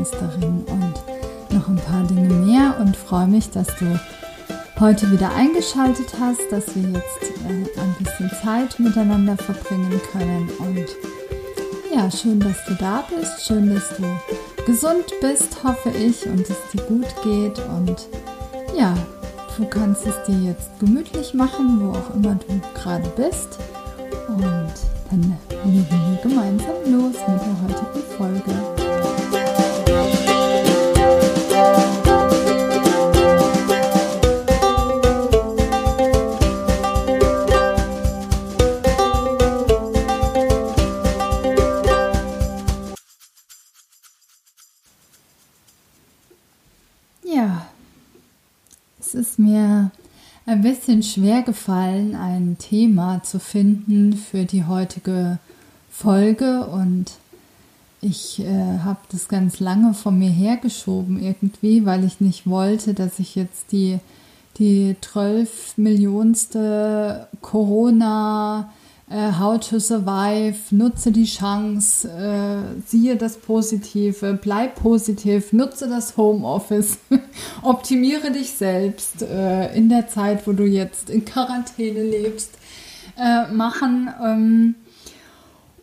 Waldbademeisterin und noch ein paar Dinge mehr und freue mich, dass du heute wieder eingeschaltet hast, dass wir jetzt äh, ein bisschen Zeit miteinander verbringen können und ja, schön, dass du da bist, schön, dass du gesund bist, hoffe ich, und es dir gut geht und ja, Du kannst es dir jetzt gemütlich machen, wo auch immer du gerade bist. Und dann legen wir gemeinsam los mit der heutigen Folge. Bisschen schwer gefallen, ein Thema zu finden für die heutige Folge. Und ich äh, habe das ganz lange von mir hergeschoben irgendwie, weil ich nicht wollte, dass ich jetzt die, die 12 Millionste Corona äh, How to Survive, nutze die Chance, äh, siehe das Positive, bleib positiv, nutze das Homeoffice, optimiere dich selbst äh, in der Zeit, wo du jetzt in Quarantäne lebst, äh, machen. Ähm,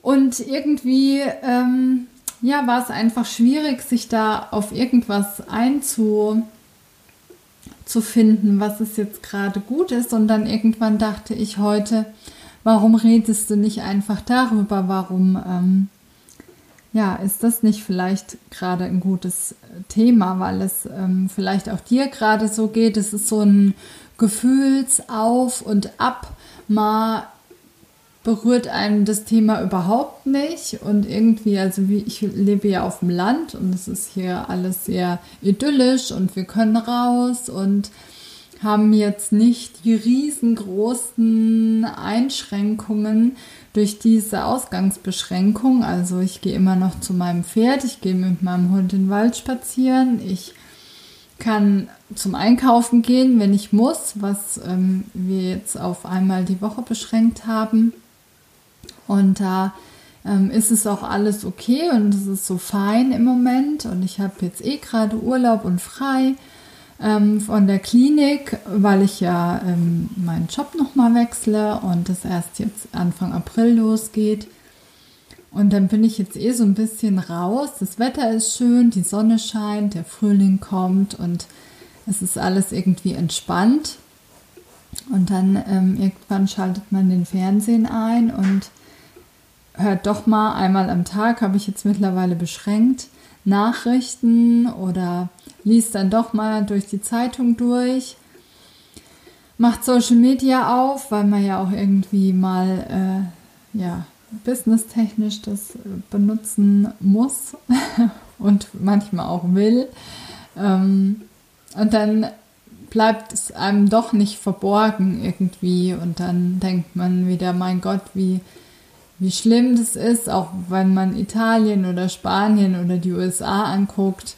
und irgendwie, ähm, ja, war es einfach schwierig, sich da auf irgendwas einzufinden, was es jetzt gerade gut ist. Und dann irgendwann dachte ich heute, warum redest du nicht einfach darüber? Warum, ähm, ja, ist das nicht vielleicht gerade ein gutes Thema, weil es ähm, vielleicht auch dir gerade so geht? Es ist so ein Gefühlsauf und Ab, mal berührt einem das Thema überhaupt nicht und irgendwie, also wie ich lebe ja auf dem Land und es ist hier alles sehr idyllisch und wir können raus und haben jetzt nicht die riesengroßen Einschränkungen durch diese Ausgangsbeschränkung. Also ich gehe immer noch zu meinem Pferd, ich gehe mit meinem Hund in den Wald spazieren, ich kann zum Einkaufen gehen, wenn ich muss, was ähm, wir jetzt auf einmal die Woche beschränkt haben. Und da ähm, ist es auch alles okay und es ist so fein im Moment. Und ich habe jetzt eh gerade Urlaub und frei ähm, von der Klinik, weil ich ja ähm, meinen Job nochmal wechsle und das erst jetzt Anfang April losgeht. Und dann bin ich jetzt eh so ein bisschen raus. Das Wetter ist schön, die Sonne scheint, der Frühling kommt und es ist alles irgendwie entspannt. Und dann ähm, irgendwann schaltet man den Fernsehen ein und hört doch mal einmal am Tag, habe ich jetzt mittlerweile beschränkt, Nachrichten oder liest dann doch mal durch die Zeitung durch, macht Social Media auf, weil man ja auch irgendwie mal äh, ja, businesstechnisch das benutzen muss und manchmal auch will. Ähm, und dann bleibt es einem doch nicht verborgen irgendwie und dann denkt man wieder, mein Gott, wie wie schlimm das ist, auch wenn man Italien oder Spanien oder die USA anguckt,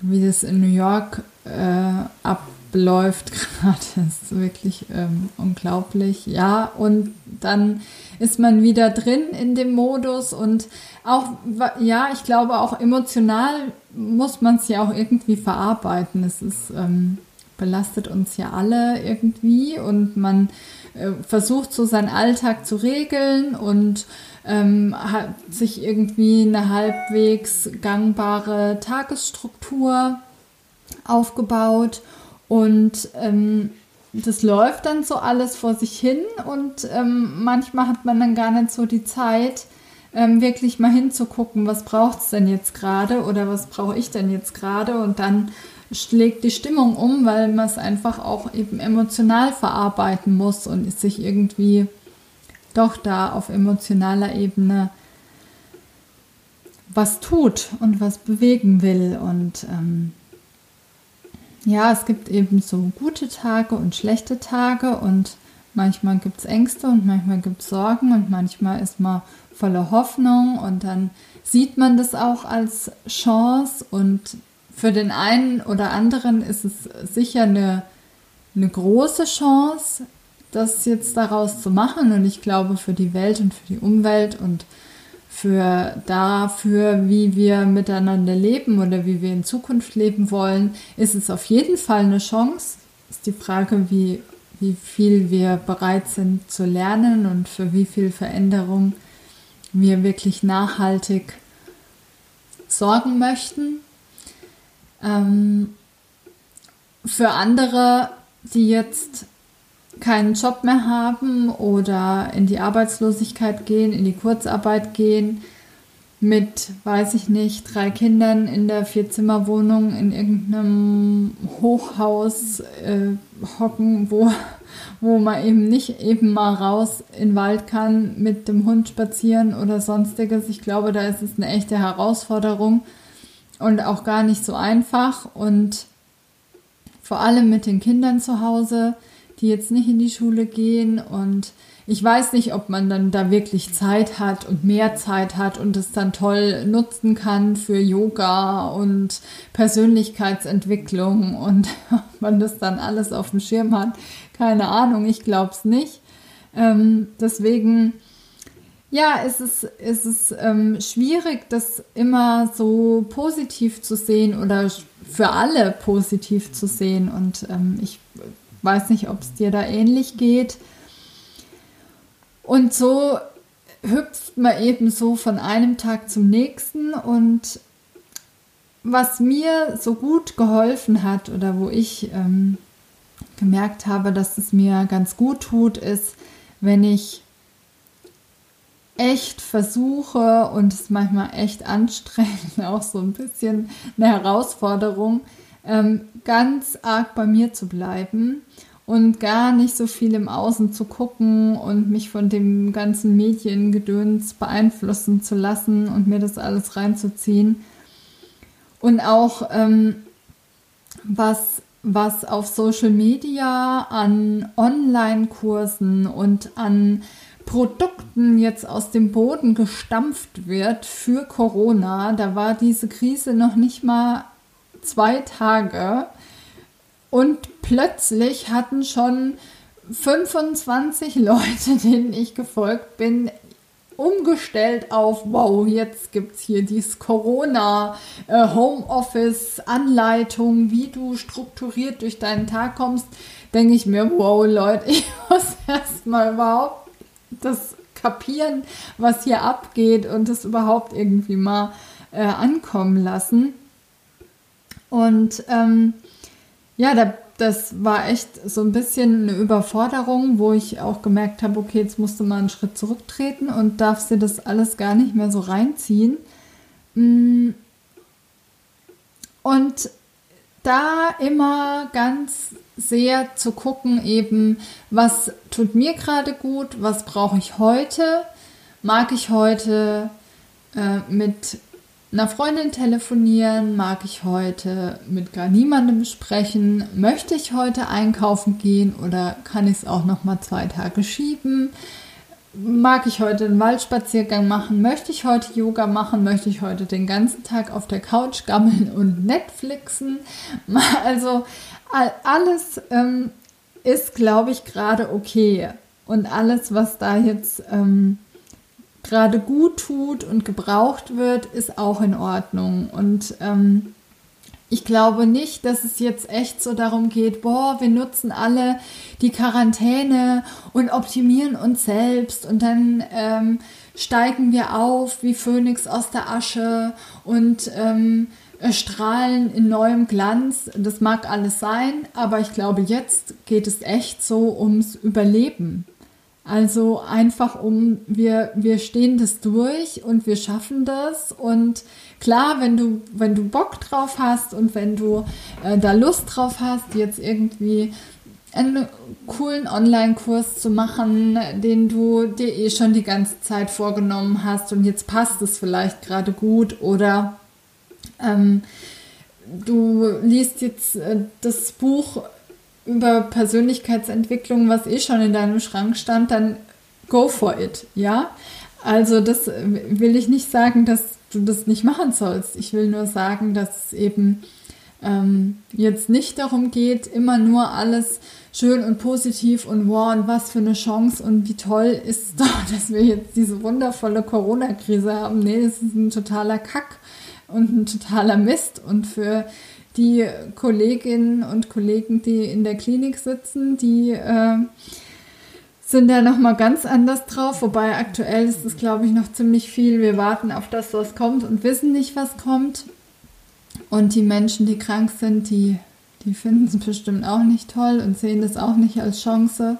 wie das in New York äh, abläuft gerade, ist wirklich ähm, unglaublich. Ja, und dann ist man wieder drin in dem Modus und auch, ja, ich glaube auch emotional muss man es ja auch irgendwie verarbeiten. Es ist, ähm, belastet uns ja alle irgendwie und man äh, versucht so seinen Alltag zu regeln und ähm, hat sich irgendwie eine halbwegs gangbare Tagesstruktur aufgebaut und ähm, das läuft dann so alles vor sich hin und ähm, manchmal hat man dann gar nicht so die Zeit, ähm, wirklich mal hinzugucken, was braucht es denn jetzt gerade oder was brauche ich denn jetzt gerade und dann schlägt die Stimmung um, weil man es einfach auch eben emotional verarbeiten muss und sich irgendwie doch da auf emotionaler Ebene was tut und was bewegen will. Und ähm, ja, es gibt eben so gute Tage und schlechte Tage und manchmal gibt es Ängste und manchmal gibt es Sorgen und manchmal ist man voller Hoffnung und dann sieht man das auch als Chance und für den einen oder anderen ist es sicher eine, eine große Chance, das jetzt daraus zu machen. Und ich glaube, für die Welt und für die Umwelt und für dafür, wie wir miteinander leben oder wie wir in Zukunft leben wollen, ist es auf jeden Fall eine Chance. Ist die Frage, wie, wie viel wir bereit sind zu lernen und für wie viel Veränderung wir wirklich nachhaltig sorgen möchten. Ähm, für andere, die jetzt keinen Job mehr haben oder in die Arbeitslosigkeit gehen, in die Kurzarbeit gehen, mit, weiß ich nicht, drei Kindern in der Vierzimmerwohnung in irgendeinem Hochhaus äh, hocken, wo, wo man eben nicht eben mal raus in den Wald kann, mit dem Hund spazieren oder sonstiges. Ich glaube, da ist es eine echte Herausforderung und auch gar nicht so einfach und vor allem mit den Kindern zu Hause die jetzt nicht in die Schule gehen und ich weiß nicht, ob man dann da wirklich Zeit hat und mehr Zeit hat und es dann toll nutzen kann für Yoga und Persönlichkeitsentwicklung und ob man das dann alles auf dem Schirm hat. Keine Ahnung, ich glaube es nicht. Ähm, deswegen, ja, ist es, ist es ähm, schwierig, das immer so positiv zu sehen oder für alle positiv zu sehen. Und ähm, ich weiß nicht, ob es dir da ähnlich geht. Und so hüpft man eben so von einem Tag zum nächsten und was mir so gut geholfen hat oder wo ich ähm, gemerkt habe, dass es mir ganz gut tut, ist, wenn ich echt versuche und es manchmal echt anstrengend, auch so ein bisschen eine Herausforderung, ähm, ganz arg bei mir zu bleiben und gar nicht so viel im Außen zu gucken und mich von dem ganzen Mediengedöns beeinflussen zu lassen und mir das alles reinzuziehen. Und auch ähm, was, was auf Social Media an Online-Kursen und an Produkten jetzt aus dem Boden gestampft wird für Corona. Da war diese Krise noch nicht mal zwei Tage und plötzlich hatten schon 25 Leute, denen ich gefolgt bin, umgestellt auf, wow, jetzt gibt es hier dieses Corona äh, wie du strukturiert durch deinen Tag kommst, denke ich mir, wow, Leute, ich muss erstmal überhaupt das kapieren, was hier abgeht und das überhaupt irgendwie mal äh, ankommen lassen. Und ähm, ja, da, das war echt so ein bisschen eine Überforderung, wo ich auch gemerkt habe, okay, jetzt musst du mal einen Schritt zurücktreten und darfst dir das alles gar nicht mehr so reinziehen. Mm. Und da immer ganz sehr zu gucken, eben, was tut mir gerade gut, was brauche ich heute, mag ich heute äh, mit einer Freundin telefonieren? Mag ich heute mit gar niemandem sprechen? Möchte ich heute einkaufen gehen oder kann ich es auch noch mal zwei Tage schieben? Mag ich heute einen Waldspaziergang machen? Möchte ich heute Yoga machen? Möchte ich heute den ganzen Tag auf der Couch gammeln und Netflixen? Also alles ähm, ist, glaube ich, gerade okay. Und alles, was da jetzt ähm, gerade gut tut und gebraucht wird, ist auch in Ordnung. Und ähm, ich glaube nicht, dass es jetzt echt so darum geht, boah, wir nutzen alle die Quarantäne und optimieren uns selbst und dann ähm, steigen wir auf wie Phönix aus der Asche und ähm, strahlen in neuem Glanz. Das mag alles sein, aber ich glaube, jetzt geht es echt so ums Überleben. Also einfach um, wir, wir stehen das durch und wir schaffen das. Und klar, wenn du, wenn du Bock drauf hast und wenn du äh, da Lust drauf hast, jetzt irgendwie einen coolen Online-Kurs zu machen, den du dir eh schon die ganze Zeit vorgenommen hast und jetzt passt es vielleicht gerade gut oder ähm, du liest jetzt äh, das Buch über Persönlichkeitsentwicklung, was eh schon in deinem Schrank stand, dann go for it, ja? Also das will ich nicht sagen, dass du das nicht machen sollst. Ich will nur sagen, dass es eben ähm, jetzt nicht darum geht, immer nur alles schön und positiv und wow und was für eine Chance und wie toll ist es doch, dass wir jetzt diese wundervolle Corona-Krise haben. Nee, das ist ein totaler Kack und ein totaler Mist und für die Kolleginnen und Kollegen, die in der Klinik sitzen, die äh, sind da nochmal ganz anders drauf. Wobei aktuell ist es, glaube ich, noch ziemlich viel. Wir warten auf das, was kommt und wissen nicht, was kommt. Und die Menschen, die krank sind, die, die finden es bestimmt auch nicht toll und sehen das auch nicht als Chance.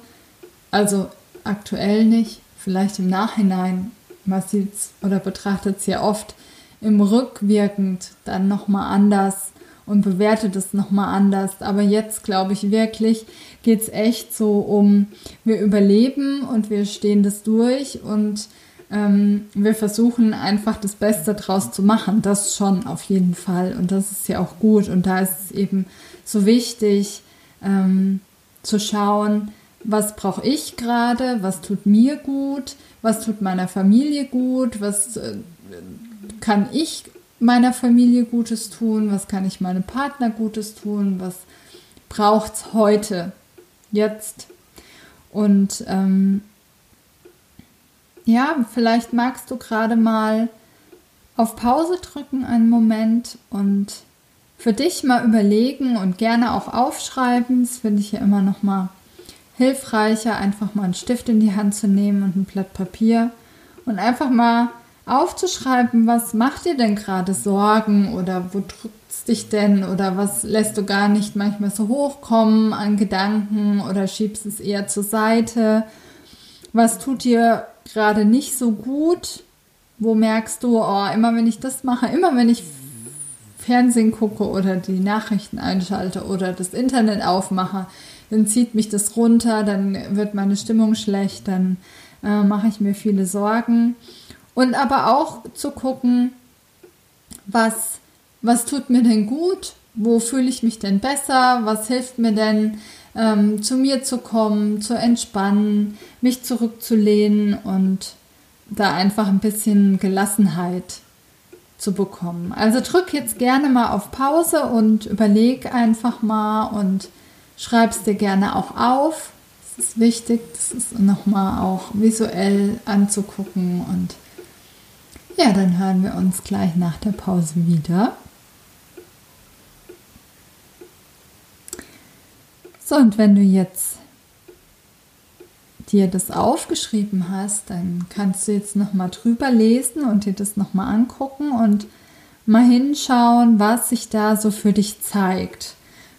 Also aktuell nicht, vielleicht im Nachhinein. Man sieht es oder betrachtet es ja oft im Rückwirkend dann nochmal anders und bewertet es nochmal anders. Aber jetzt glaube ich wirklich, geht es echt so um, wir überleben und wir stehen das durch und ähm, wir versuchen einfach das Beste draus zu machen. Das schon auf jeden Fall. Und das ist ja auch gut. Und da ist es eben so wichtig ähm, zu schauen, was brauche ich gerade, was tut mir gut, was tut meiner Familie gut, was äh, kann ich meiner Familie Gutes tun, was kann ich meinem Partner Gutes tun, was braucht es heute, jetzt. Und ähm, ja, vielleicht magst du gerade mal auf Pause drücken einen Moment und für dich mal überlegen und gerne auch aufschreiben. Das finde ich ja immer noch mal hilfreicher, einfach mal einen Stift in die Hand zu nehmen und ein Blatt Papier und einfach mal aufzuschreiben, was macht dir denn gerade Sorgen oder wo drückt es dich denn oder was lässt du gar nicht manchmal so hochkommen an Gedanken oder schiebst es eher zur Seite. Was tut dir gerade nicht so gut? Wo merkst du, oh, immer wenn ich das mache, immer wenn ich Fernsehen gucke oder die Nachrichten einschalte oder das Internet aufmache, dann zieht mich das runter, dann wird meine Stimmung schlecht, dann äh, mache ich mir viele Sorgen. Und aber auch zu gucken, was, was tut mir denn gut, wo fühle ich mich denn besser, was hilft mir denn, ähm, zu mir zu kommen, zu entspannen, mich zurückzulehnen und da einfach ein bisschen Gelassenheit zu bekommen. Also drück jetzt gerne mal auf Pause und überleg einfach mal und schreib es dir gerne auch auf. Es ist wichtig, das ist nochmal auch visuell anzugucken und ja, dann hören wir uns gleich nach der Pause wieder. So, und wenn du jetzt dir das aufgeschrieben hast, dann kannst du jetzt nochmal drüber lesen und dir das nochmal angucken und mal hinschauen, was sich da so für dich zeigt.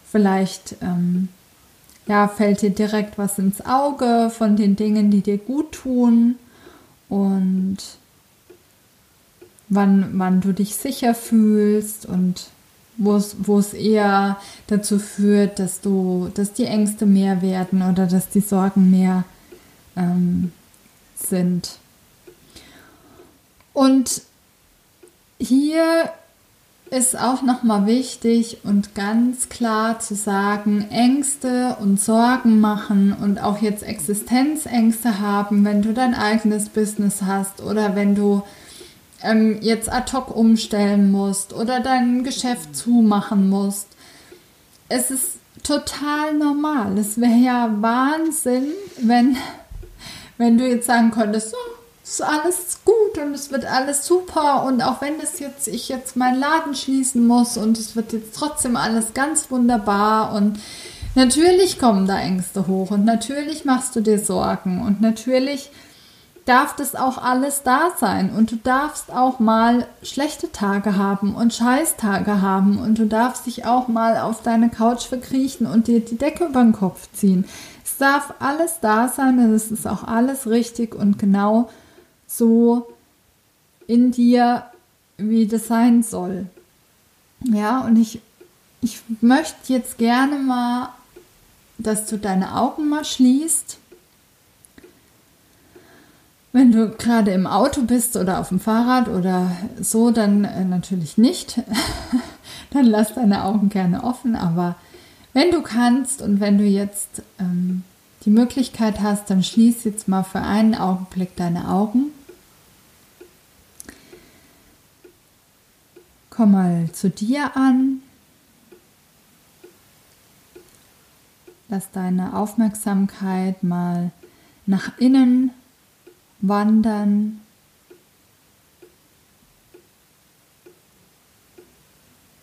Vielleicht ähm, ja, fällt dir direkt was ins Auge von den Dingen, die dir gut tun und wann, wann du dich sicher fühlst und wo es, eher dazu führt, dass du, dass die Ängste mehr werden oder dass die Sorgen mehr ähm, sind. Und hier ist auch nochmal wichtig und ganz klar zu sagen, Ängste und Sorgen machen und auch jetzt Existenzängste haben, wenn du dein eigenes Business hast oder wenn du ähm, jetzt ad hoc umstellen musst oder dein Geschäft zumachen musst. Es ist total normal. Es wäre ja Wahnsinn, wenn, wenn du jetzt sagen könntest, so, ist alles gut und es wird alles super und auch wenn das jetzt ich jetzt meinen Laden schließen muss und es wird jetzt trotzdem alles ganz wunderbar und natürlich kommen da Ängste hoch und natürlich machst du dir Sorgen und natürlich darf das auch alles da sein und du darfst auch mal schlechte Tage haben und Scheißtage haben und du darfst dich auch mal auf deine Couch verkriechen und dir die Decke über den Kopf ziehen. Es darf alles da sein und es ist auch alles richtig und genau so in dir, wie das sein soll. Ja, und ich, ich möchte jetzt gerne mal, dass du deine Augen mal schließt wenn du gerade im Auto bist oder auf dem Fahrrad oder so, dann äh, natürlich nicht. dann lass deine Augen gerne offen. Aber wenn du kannst und wenn du jetzt ähm, die Möglichkeit hast, dann schließ jetzt mal für einen Augenblick deine Augen. Komm mal zu dir an. lass deine Aufmerksamkeit mal nach innen wandern.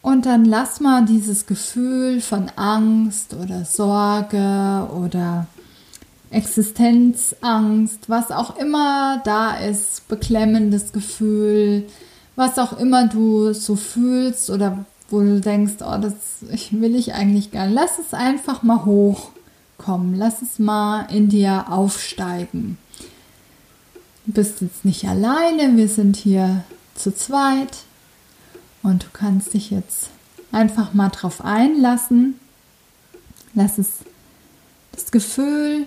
Und dann lass mal dieses Gefühl von Angst oder Sorge oder Existenzangst, was auch immer da ist, beklemmendes Gefühl, was auch immer du so fühlst oder wo du denkst, oh, das will ich eigentlich nicht. Lass es einfach mal hochkommen, lass es mal in dir aufsteigen. Bist jetzt nicht alleine, wir sind hier zu zweit und du kannst dich jetzt einfach mal drauf einlassen. Lass es das Gefühl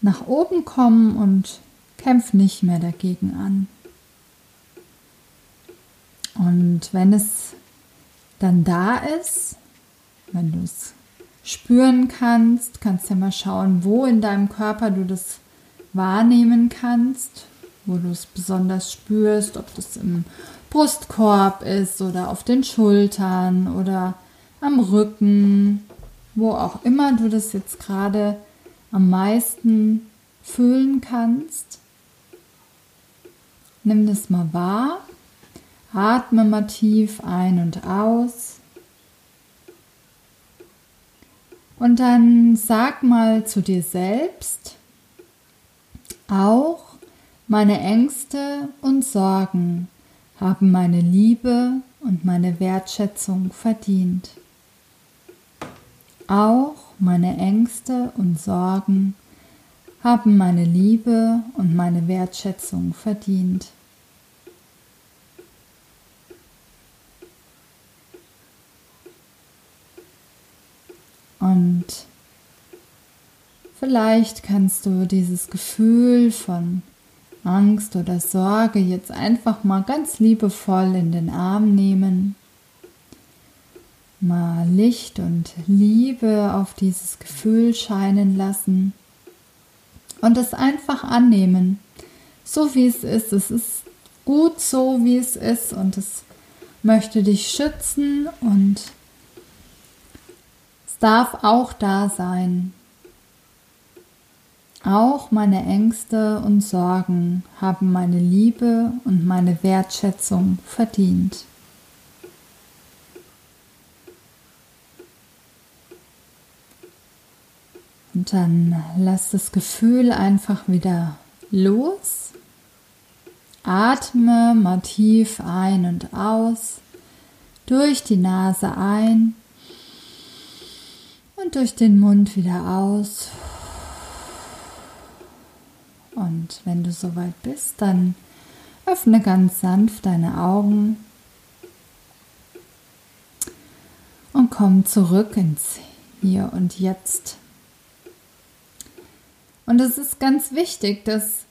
nach oben kommen und kämpf nicht mehr dagegen an. Und wenn es dann da ist, wenn du es spüren kannst, kannst du ja mal schauen, wo in deinem Körper du das wahrnehmen kannst, wo du es besonders spürst, ob das im Brustkorb ist oder auf den Schultern oder am Rücken, wo auch immer du das jetzt gerade am meisten fühlen kannst. Nimm das mal wahr, atme mal tief ein und aus. Und dann sag mal zu dir selbst, auch meine Ängste und Sorgen haben meine Liebe und meine Wertschätzung verdient. Auch meine Ängste und Sorgen haben meine Liebe und meine Wertschätzung verdient. Und vielleicht kannst du dieses Gefühl von Angst oder Sorge jetzt einfach mal ganz liebevoll in den Arm nehmen mal Licht und Liebe auf dieses Gefühl scheinen lassen und es einfach annehmen, so wie es ist. Es ist gut so, wie es ist und es möchte dich schützen und es darf auch da sein. Auch meine Ängste und Sorgen haben meine Liebe und meine Wertschätzung verdient. Und dann lass das Gefühl einfach wieder los. Atme mal tief ein und aus. Durch die Nase ein und durch den Mund wieder aus. Wenn du soweit bist, dann öffne ganz sanft deine Augen und komm zurück ins Hier und Jetzt. Und es ist ganz wichtig, dass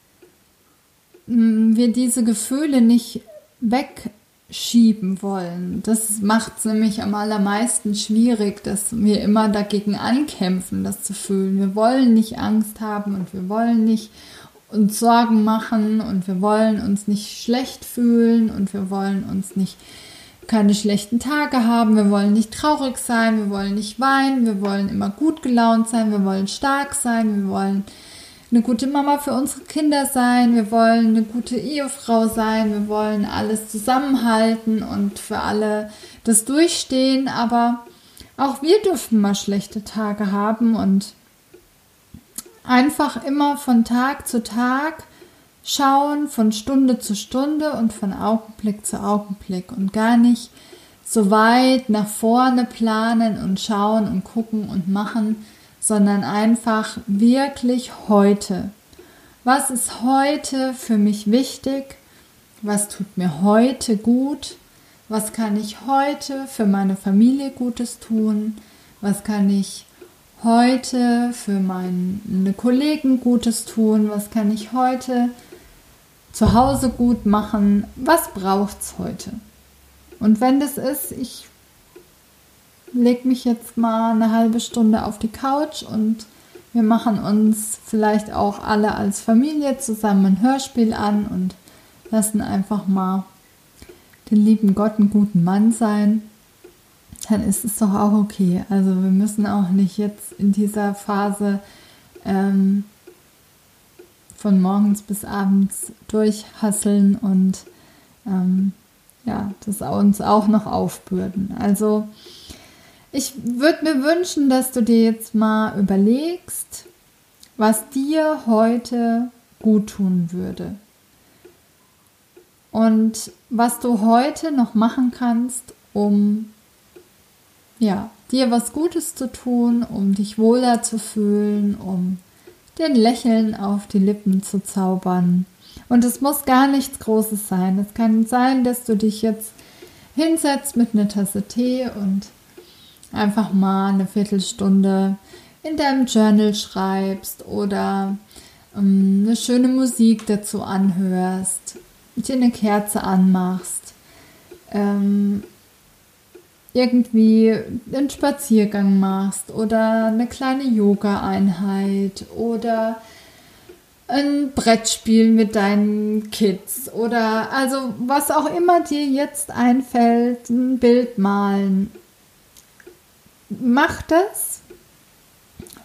mm, wir diese Gefühle nicht wegschieben wollen. Das macht es nämlich am allermeisten schwierig, dass wir immer dagegen ankämpfen, das zu fühlen. Wir wollen nicht Angst haben und wir wollen nicht uns Sorgen machen und wir wollen uns nicht schlecht fühlen und wir wollen uns nicht keine schlechten Tage haben, wir wollen nicht traurig sein, wir wollen nicht weinen, wir wollen immer gut gelaunt sein, wir wollen stark sein, wir wollen eine gute Mama für unsere Kinder sein, wir wollen eine gute Ehefrau sein, wir wollen alles zusammenhalten und für alle das durchstehen, aber auch wir dürfen mal schlechte Tage haben und einfach immer von Tag zu Tag schauen, von Stunde zu Stunde und von Augenblick zu Augenblick und gar nicht so weit nach vorne planen und schauen und gucken und machen, sondern einfach wirklich heute. Was ist heute für mich wichtig? Was tut mir heute gut? Was kann ich heute für meine Familie Gutes tun? Was kann ich heute für meine Kollegen Gutes tun? Was kann ich heute zu Hause gut machen? Was braucht es heute? Und wenn das ist, ich lege mich jetzt mal eine halbe Stunde auf die Couch und wir machen uns vielleicht auch alle als Familie zusammen ein Hörspiel an und lassen einfach mal den lieben Gott einen guten Mann sein dann ist es doch auch okay. Also wir müssen auch nicht jetzt in dieser Phase ähm, von morgens bis abends durchhasseln und ähm, ja, das uns auch noch aufbürden. Also ich würde mir wünschen, dass du dir jetzt mal überlegst, was dir heute gut tun würde. Und was du heute noch machen kannst, um ja, dir was Gutes zu tun, um dich wohler zu fühlen, um den Lächeln auf die Lippen zu zaubern. Und es muss gar nichts Großes sein. Es kann sein, dass du dich jetzt hinsetzt mit einer Tasse Tee und einfach mal eine Viertelstunde in deinem Journal schreibst oder ähm, eine schöne Musik dazu anhörst, dir eine Kerze anmachst, ähm, irgendwie einen Spaziergang machst oder eine kleine Yoga-Einheit oder ein Brettspiel mit deinen Kids oder also was auch immer dir jetzt einfällt, ein Bild malen. Mach das,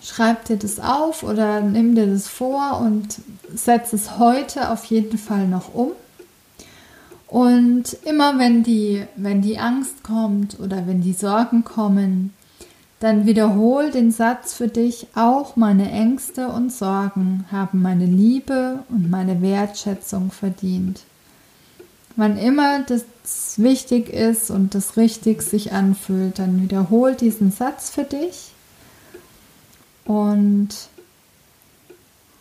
schreib dir das auf oder nimm dir das vor und setz es heute auf jeden Fall noch um. Und immer wenn die, wenn die Angst kommt oder wenn die Sorgen kommen, dann wiederhol den Satz für dich, auch meine Ängste und Sorgen haben meine Liebe und meine Wertschätzung verdient. Wann immer das wichtig ist und das richtig sich anfühlt, dann wiederhol diesen Satz für dich und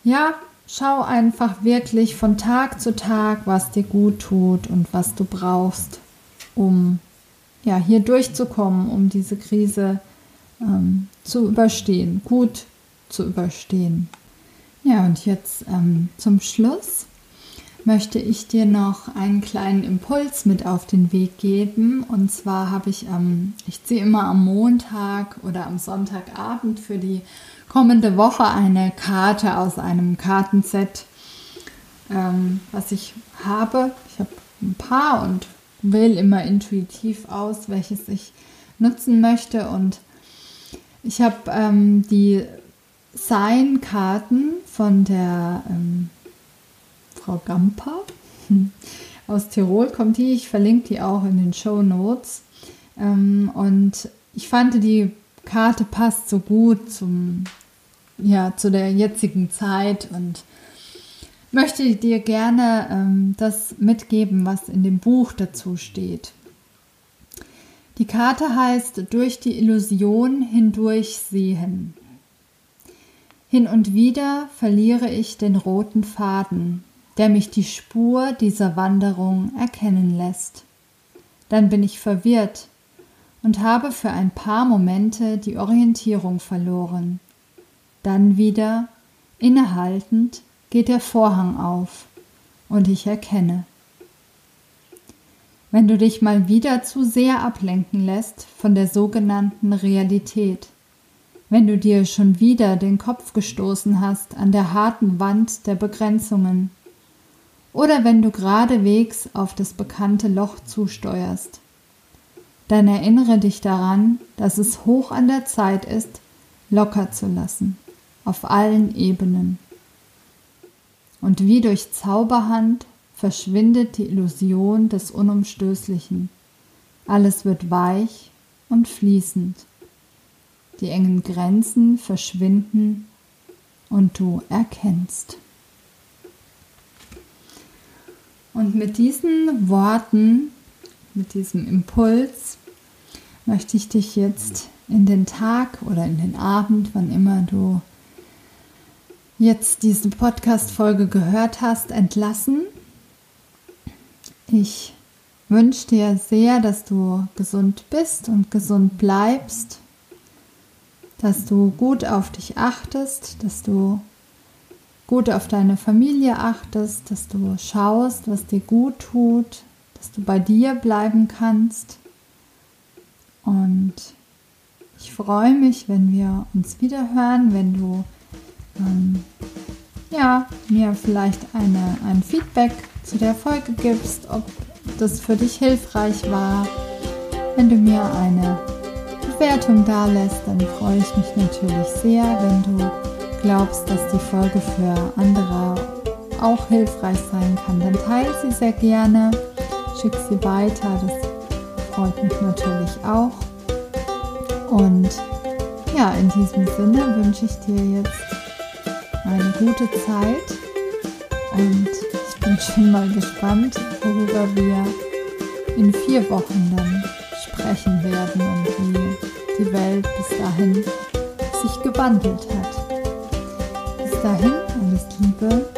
ja, schau einfach wirklich von Tag zu Tag, was dir gut tut und was du brauchst, um ja, hier durchzukommen, um diese Krise ähm, zu überstehen, gut zu überstehen. Ja, und jetzt ähm, zum Schluss möchte ich dir noch einen kleinen Impuls mit auf den Weg geben. Und zwar habe ich, ähm, ich ziehe immer am Montag oder am Sonntagabend für die kommende Woche eine Karte aus einem Kartenset, ähm, was ich habe. Ich habe ein paar und wähle immer intuitiv aus, welches ich nutzen möchte. Und ich habe ähm, die Sign-Karten von der ähm, Frau Gamper aus Tirol kommt die. Ich verlinke die auch in den Show Notes. Ähm, und ich fand die Karte passt so gut zum, ja, zu der jetzigen Zeit und möchte dir gerne ähm, das mitgeben, was in dem Buch dazu steht. Die Karte heißt Durch die Illusion hindurch sehen. Hin und wieder verliere ich den roten Faden, der mich die Spur dieser Wanderung erkennen lässt. Dann bin ich verwirrt und habe für ein paar Momente die Orientierung verloren. Dann wieder, innehaltend, geht der Vorhang auf und ich erkenne. Wenn du dich mal wieder zu sehr ablenken lässt von der sogenannten Realität, wenn du dir schon wieder den Kopf gestoßen hast an der harten Wand der Begrenzungen, oder wenn du geradewegs auf das bekannte Loch zusteuerst, dann erinnere dich daran, dass es hoch an der Zeit ist, locker zu lassen, auf allen Ebenen. Und wie durch Zauberhand verschwindet die Illusion des Unumstößlichen. Alles wird weich und fließend. Die engen Grenzen verschwinden und du erkennst. Und mit diesen Worten, mit diesem Impuls, möchte ich dich jetzt in den Tag oder in den Abend, wann immer du jetzt diese Podcast-Folge gehört hast, entlassen. Ich wünsche dir sehr, dass du gesund bist und gesund bleibst, dass du gut auf dich achtest, dass du gut auf deine Familie achtest, dass du schaust, was dir gut tut, dass du bei dir bleiben kannst. Und ich freue mich, wenn wir uns wieder hören, wenn du ähm, ja, mir vielleicht eine, ein Feedback zu der Folge gibst, ob das für dich hilfreich war, wenn du mir eine Bewertung da lässt, dann freue ich mich natürlich sehr. Wenn du glaubst, dass die Folge für andere auch hilfreich sein kann, dann teile sie sehr gerne, schick sie weiter, das freut mich natürlich auch. Und ja, in diesem Sinne wünsche ich dir jetzt eine gute Zeit und ich bin schon mal gespannt, worüber wir in vier Wochen dann sprechen werden und wie die Welt bis dahin sich gewandelt hat. Dahin, alles Liebe,